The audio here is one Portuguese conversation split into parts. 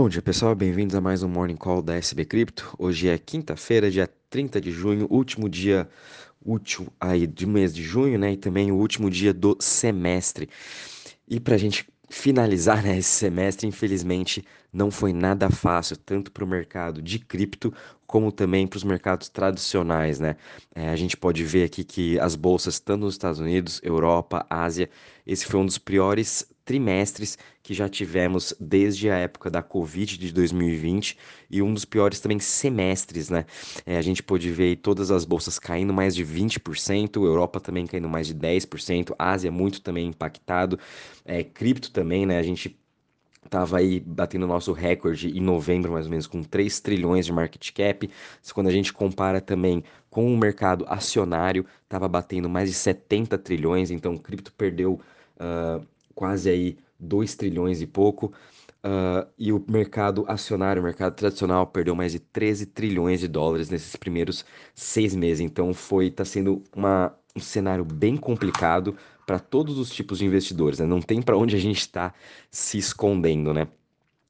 Bom dia pessoal, bem-vindos a mais um Morning Call da SB Cripto. Hoje é quinta-feira, dia 30 de junho, último dia útil aí do mês de junho, né? E também o último dia do semestre. E para a gente finalizar né, esse semestre, infelizmente, não foi nada fácil, tanto para o mercado de cripto como também para os mercados tradicionais, né? É, a gente pode ver aqui que as bolsas, tanto nos Estados Unidos, Europa, Ásia, esse foi um dos piores trimestres que já tivemos desde a época da Covid de 2020 e um dos piores também semestres, né? É, a gente pôde ver todas as bolsas caindo mais de 20%, Europa também caindo mais de 10%, Ásia muito também impactado, é, cripto também, né? A gente Tava aí batendo nosso recorde em novembro, mais ou menos, com 3 trilhões de market cap. Quando a gente compara também com o mercado acionário, tava batendo mais de 70 trilhões, então cripto perdeu uh, quase aí 2 trilhões e pouco. Uh, e o mercado acionário, o mercado tradicional, perdeu mais de 13 trilhões de dólares nesses primeiros seis meses. Então foi, tá sendo uma, um cenário bem complicado para todos os tipos de investidores, né? Não tem para onde a gente está se escondendo, né?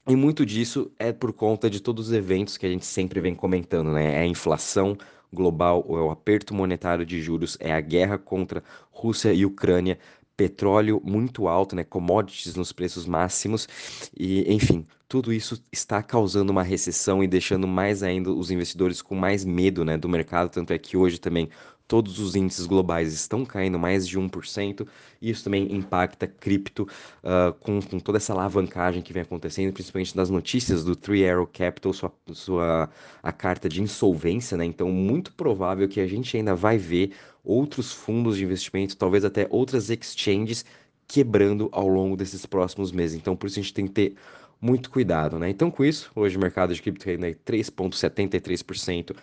E muito disso é por conta de todos os eventos que a gente sempre vem comentando, né? É a inflação global, ou é o aperto monetário de juros, é a guerra contra Rússia e Ucrânia, petróleo muito alto, né, commodities nos preços máximos. E, enfim, tudo isso está causando uma recessão e deixando mais ainda os investidores com mais medo, né, do mercado, tanto é que hoje também todos os índices globais estão caindo mais de 1%, e isso também impacta cripto uh, com, com, toda essa alavancagem que vem acontecendo, principalmente nas notícias do Three Arrow Capital, sua, sua a carta de insolvência, né? Então, muito provável que a gente ainda vai ver outros fundos de investimento, talvez até outras exchanges quebrando ao longo desses próximos meses. Então, por isso a gente tem que ter muito cuidado, né? Então, com isso, hoje o mercado de cripto caindo 3,73%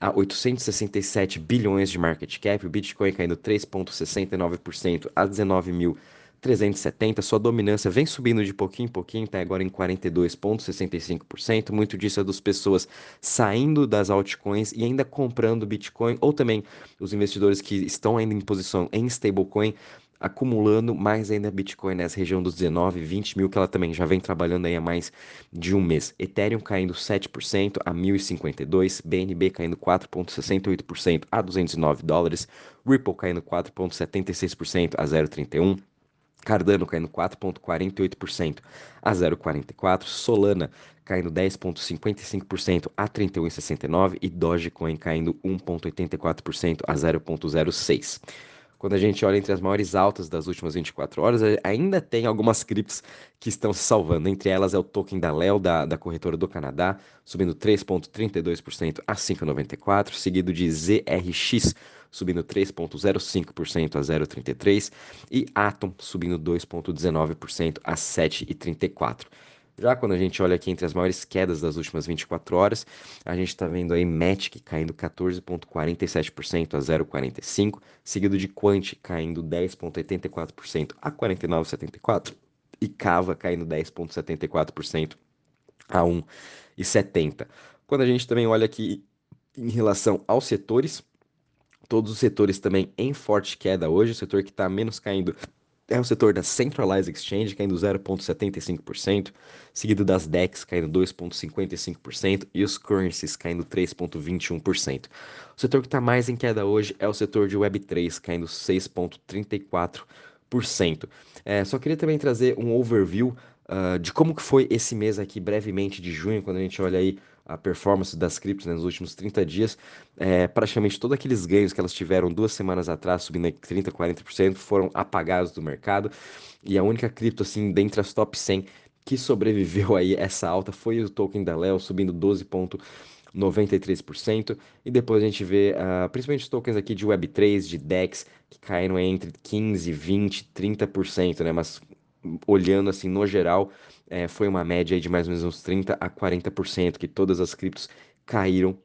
a 867 bilhões de market cap, o Bitcoin caindo 3,69% a 19.370. Sua dominância vem subindo de pouquinho em pouquinho, está agora em 42,65%. Muito disso é das pessoas saindo das altcoins e ainda comprando Bitcoin, ou também os investidores que estão ainda em posição em stablecoin acumulando mais ainda Bitcoin nessa região dos 19, 20 mil, que ela também já vem trabalhando aí há mais de um mês. Ethereum caindo 7% a 1.052, BNB caindo 4,68% a 209 dólares, Ripple caindo 4,76% a 0,31. Cardano caindo 4,48% a 0,44%, Solana caindo 10,55% a 31,69% e Dogecoin caindo 1,84% a 0,06%. Quando a gente olha entre as maiores altas das últimas 24 horas, ainda tem algumas criptos que estão se salvando. Entre elas é o token da Leo, da, da corretora do Canadá, subindo 3,32% a 5,94, seguido de ZRX, subindo 3,05% a 0,33 e Atom subindo 2,19% a 7,34. Já quando a gente olha aqui entre as maiores quedas das últimas 24 horas, a gente está vendo aí Matic caindo 14,47% a 0,45, seguido de Quant caindo 10,84% a 49,74 e Cava caindo 10,74% a 1,70. Quando a gente também olha aqui em relação aos setores, todos os setores também em forte queda hoje, o setor que está menos caindo é o setor da Centralized Exchange caindo 0,75%, seguido das DEX caindo 2,55% e os currencies caindo 3,21%. O setor que está mais em queda hoje é o setor de Web3, caindo 6,34%. É, só queria também trazer um overview uh, de como que foi esse mês aqui, brevemente, de junho, quando a gente olha aí a performance das criptos né, nos últimos 30 dias, é, praticamente todos aqueles ganhos que elas tiveram duas semanas atrás, subindo 30%, 40%, foram apagados do mercado. E a única cripto, assim, dentre as top 100 que sobreviveu aí essa alta foi o token da Leo, subindo 12,93%. E depois a gente vê, uh, principalmente tokens aqui de Web3, de DEX, que caíram entre 15, 20, 30%, né? Mas olhando assim no geral, é, foi uma média de mais ou menos uns 30 a 40% que todas as criptos caíram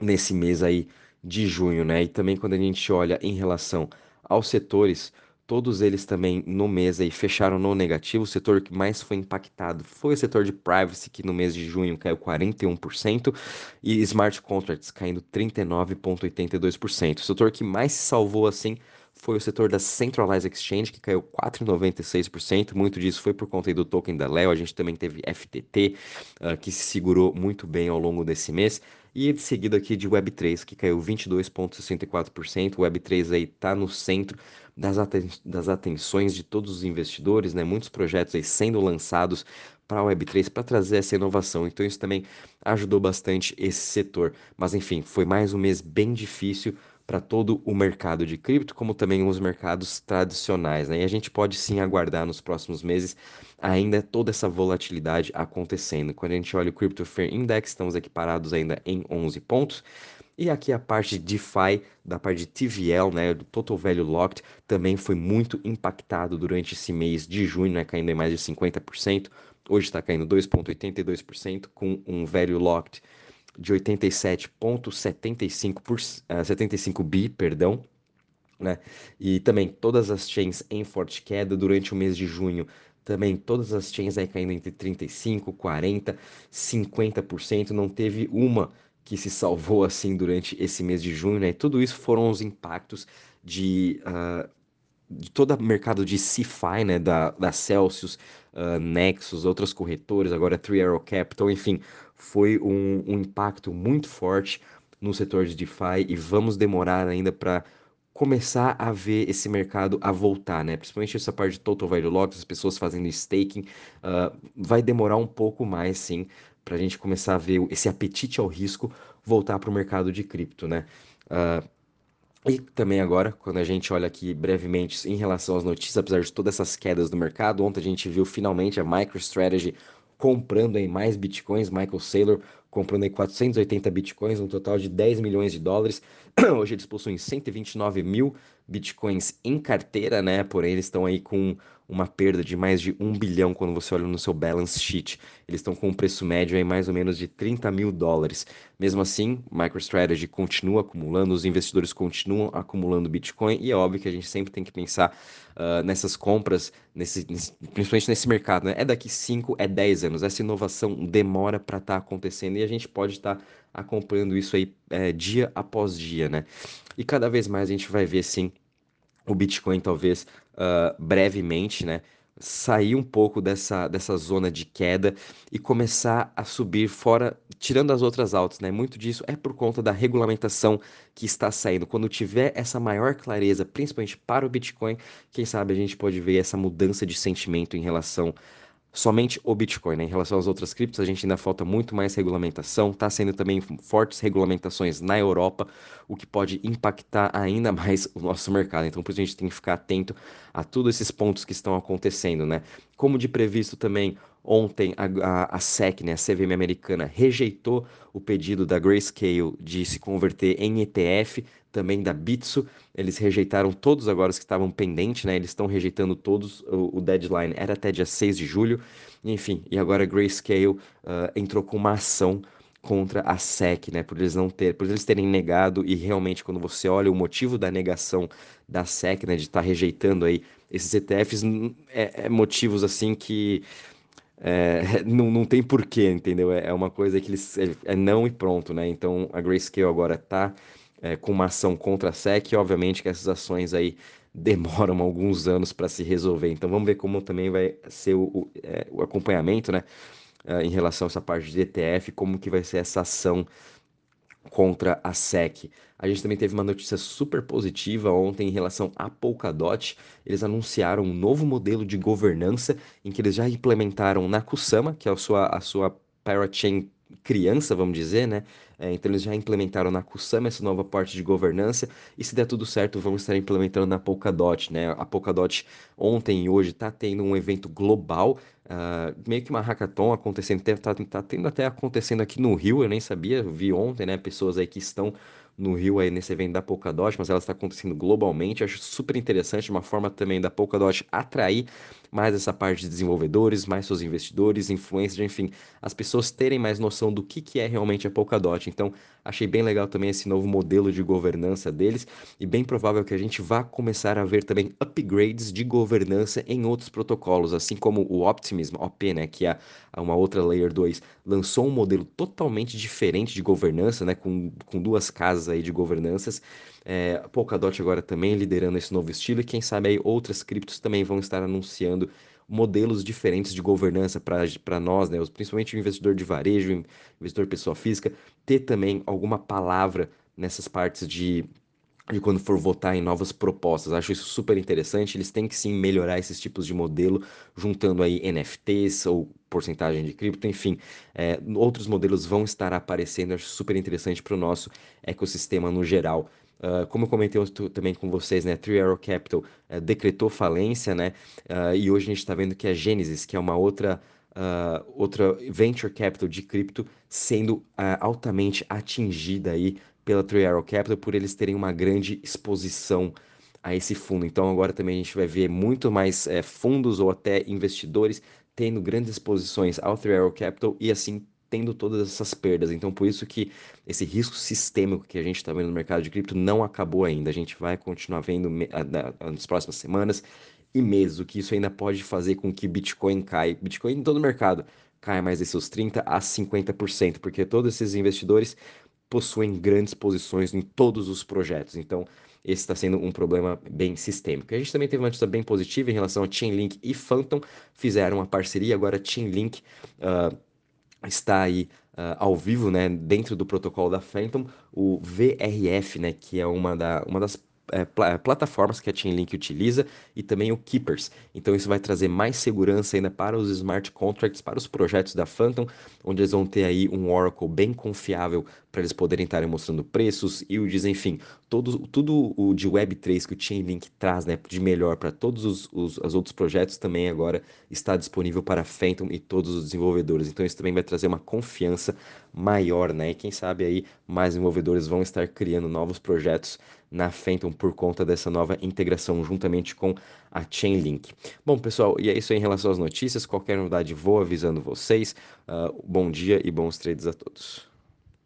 nesse mês aí de junho, né? E também quando a gente olha em relação aos setores, todos eles também no mês aí fecharam no negativo. O setor que mais foi impactado foi o setor de privacy, que no mês de junho caiu 41%, e smart contracts caindo 39,82%. O setor que mais se salvou assim foi o setor da Centralized Exchange, que caiu 4,96%. Muito disso foi por conta do token da Leo. A gente também teve FTT, uh, ah, que se segurou muito bem ao longo desse mês. E de seguida aqui de Web3, que caiu 22,64%. O Web3 aí está no centro das, aten das atenções de todos os investidores, né? Muitos projetos aí sendo lançados para a Web3 para trazer essa inovação. Então isso também ajudou bastante esse setor. Mas enfim, foi mais um mês bem difícil para todo o mercado de cripto, como também os mercados tradicionais. Né? E a gente pode sim aguardar nos próximos meses ainda toda essa volatilidade acontecendo. Quando a gente olha o Crypto Fair Index, estamos aqui parados ainda em 11 pontos. E aqui a parte de DeFi, da parte de TVL, né, do Total Value Locked, também foi muito impactado durante esse mês de junho, né, caindo em mais de 50%. Hoje está caindo 2,82%, com um Value Locked de 87,75 por, uh, 75 bi, perdão, né? E também todas as chains em forte queda durante o mês de junho. Também todas as chains aí caindo entre 35, 40, 50%. Não teve uma que se salvou assim durante esse mês de junho, né? E tudo isso foram os impactos de, uh, de todo o mercado de CeFi, né? Da, da Celsius, uh, Nexus, outras corretoras, agora Three Arrow Capital, enfim, foi um, um impacto muito forte no setor de DeFi e vamos demorar ainda para começar a ver esse mercado a voltar, né? Principalmente essa parte de total value lock, as pessoas fazendo staking, uh, vai demorar um pouco mais, sim, para a gente começar a ver esse apetite ao risco voltar para o mercado de cripto, né? Uh, e também agora, quando a gente olha aqui brevemente em relação às notícias, apesar de todas essas quedas do mercado, ontem a gente viu finalmente a MicroStrategy comprando aí mais bitcoins, Michael Saylor comprando aí 480 bitcoins, um total de 10 milhões de dólares. Hoje eles possuem 129 mil bitcoins em carteira, né? Porém, eles estão aí com uma perda de mais de um bilhão quando você olha no seu balance sheet. Eles estão com um preço médio aí mais ou menos de 30 mil dólares. Mesmo assim, MicroStrategy continua acumulando, os investidores continuam acumulando Bitcoin e é óbvio que a gente sempre tem que pensar uh, nessas compras, nesse, nesse, principalmente nesse mercado. Né? É daqui 5, é 10 anos. Essa inovação demora para estar tá acontecendo e a gente pode estar tá acompanhando isso aí é, dia após dia, né? E cada vez mais a gente vai ver, sim, o Bitcoin talvez uh, brevemente, né? Sair um pouco dessa, dessa zona de queda e começar a subir fora, tirando as outras altas, né? Muito disso é por conta da regulamentação que está saindo. Quando tiver essa maior clareza, principalmente para o Bitcoin, quem sabe a gente pode ver essa mudança de sentimento em relação somente o Bitcoin. Né? Em relação às outras criptos, a gente ainda falta muito mais regulamentação, está sendo também fortes regulamentações na Europa, o que pode impactar ainda mais o nosso mercado. Então, por isso a gente tem que ficar atento a todos esses pontos que estão acontecendo. Né? Como de previsto também, ontem a, a, a SEC, né, a CVM americana, rejeitou o pedido da Grayscale de se converter em ETF, também da Bitso. Eles rejeitaram todos agora os que estavam pendentes, né? Eles estão rejeitando todos. O, o, deadline era até dia 6 de julho. Enfim, e agora a Grayscale uh, entrou com uma ação contra a SEC, né? Por eles não ter, por eles terem negado e realmente quando você olha o motivo da negação da SEC, né, de estar tá rejeitando aí esses ETFs, é, é motivos assim que é, não, não tem porquê, entendeu? É, é uma coisa que eles é, é não e pronto, né? Então a Grayscale agora está é, com uma ação contra a SEC, e obviamente que essas ações aí demoram alguns anos para se resolver. Então vamos ver como também vai ser o, o, é, o acompanhamento, né, em relação a essa parte de ETF, como que vai ser essa ação contra a SEC. A gente também teve uma notícia super positiva ontem em relação à Polkadot. Eles anunciaram um novo modelo de governança em que eles já implementaram na Kusama, que é a sua, a sua parachain criança, vamos dizer, né? É, então eles já implementaram na Kusama essa nova parte de governança e se der tudo certo, vamos estar implementando na Polkadot, né? A Polkadot ontem e hoje está tendo um evento global, uh, meio que uma hackathon acontecendo, está tá tendo até acontecendo aqui no Rio, eu nem sabia, vi ontem, né? Pessoas aí que estão no Rio aí nesse evento da Polkadot, mas ela está acontecendo globalmente. Acho super interessante, uma forma também da Polkadot atrair mais essa parte de desenvolvedores, mais seus investidores, influencers, enfim, as pessoas terem mais noção do que, que é realmente a Polkadot. Então, achei bem legal também esse novo modelo de governança deles e bem provável que a gente vá começar a ver também upgrades de governança em outros protocolos, assim como o Optimism, OP, né, que é uma outra Layer 2, lançou um modelo totalmente diferente de governança, né, com, com duas casas aí de governanças. É, Polkadot agora também liderando esse novo estilo e quem sabe aí outras criptos também vão estar anunciando modelos diferentes de governança para nós, né, principalmente o investidor de varejo, investidor pessoa física, ter também alguma palavra nessas partes de de quando for votar em novas propostas. Acho isso super interessante. Eles têm que sim melhorar esses tipos de modelo, juntando aí NFTs ou porcentagem de cripto, enfim, é, outros modelos vão estar aparecendo. Acho super interessante para o nosso ecossistema no geral. Uh, como eu comentei também com vocês, né, Three Arrow Capital uh, decretou falência, né, uh, e hoje a gente está vendo que a Genesis, que é uma outra Uh, outra venture capital de cripto sendo uh, altamente atingida aí pela Three Arrow Capital por eles terem uma grande exposição a esse fundo. Então agora também a gente vai ver muito mais é, fundos ou até investidores tendo grandes exposições ao Three Arrow Capital e assim tendo todas essas perdas. Então por isso que esse risco sistêmico que a gente está vendo no mercado de cripto não acabou ainda. A gente vai continuar vendo nas próximas semanas e meses o que isso ainda pode fazer com que Bitcoin caia. Bitcoin em todo o mercado caia mais de seus 30 a 50%, porque todos esses investidores possuem grandes posições em todos os projetos. Então, esse está sendo um problema bem sistêmico. A gente também teve uma notícia bem positiva em relação a Chainlink e Phantom, fizeram uma parceria, agora Chainlink uh, está aí uh, ao vivo, né, dentro do protocolo da Phantom, o VRF, né, que é uma, da, uma das é, pl plataformas que a Chainlink utiliza e também o Keepers. Então isso vai trazer mais segurança ainda para os smart contracts, para os projetos da Phantom, onde eles vão ter aí um Oracle bem confiável para eles poderem estar mostrando preços, yields, enfim, todo, tudo o de Web3 que o Chainlink traz né, de melhor para todos os, os, os outros projetos também agora está disponível para a Phantom e todos os desenvolvedores. Então isso também vai trazer uma confiança maior, né? E quem sabe aí mais desenvolvedores vão estar criando novos projetos na Phantom por conta dessa nova integração juntamente com a Chainlink. Bom, pessoal, e é isso aí em relação às notícias. Qualquer novidade vou avisando vocês. Uh, bom dia e bons trades a todos.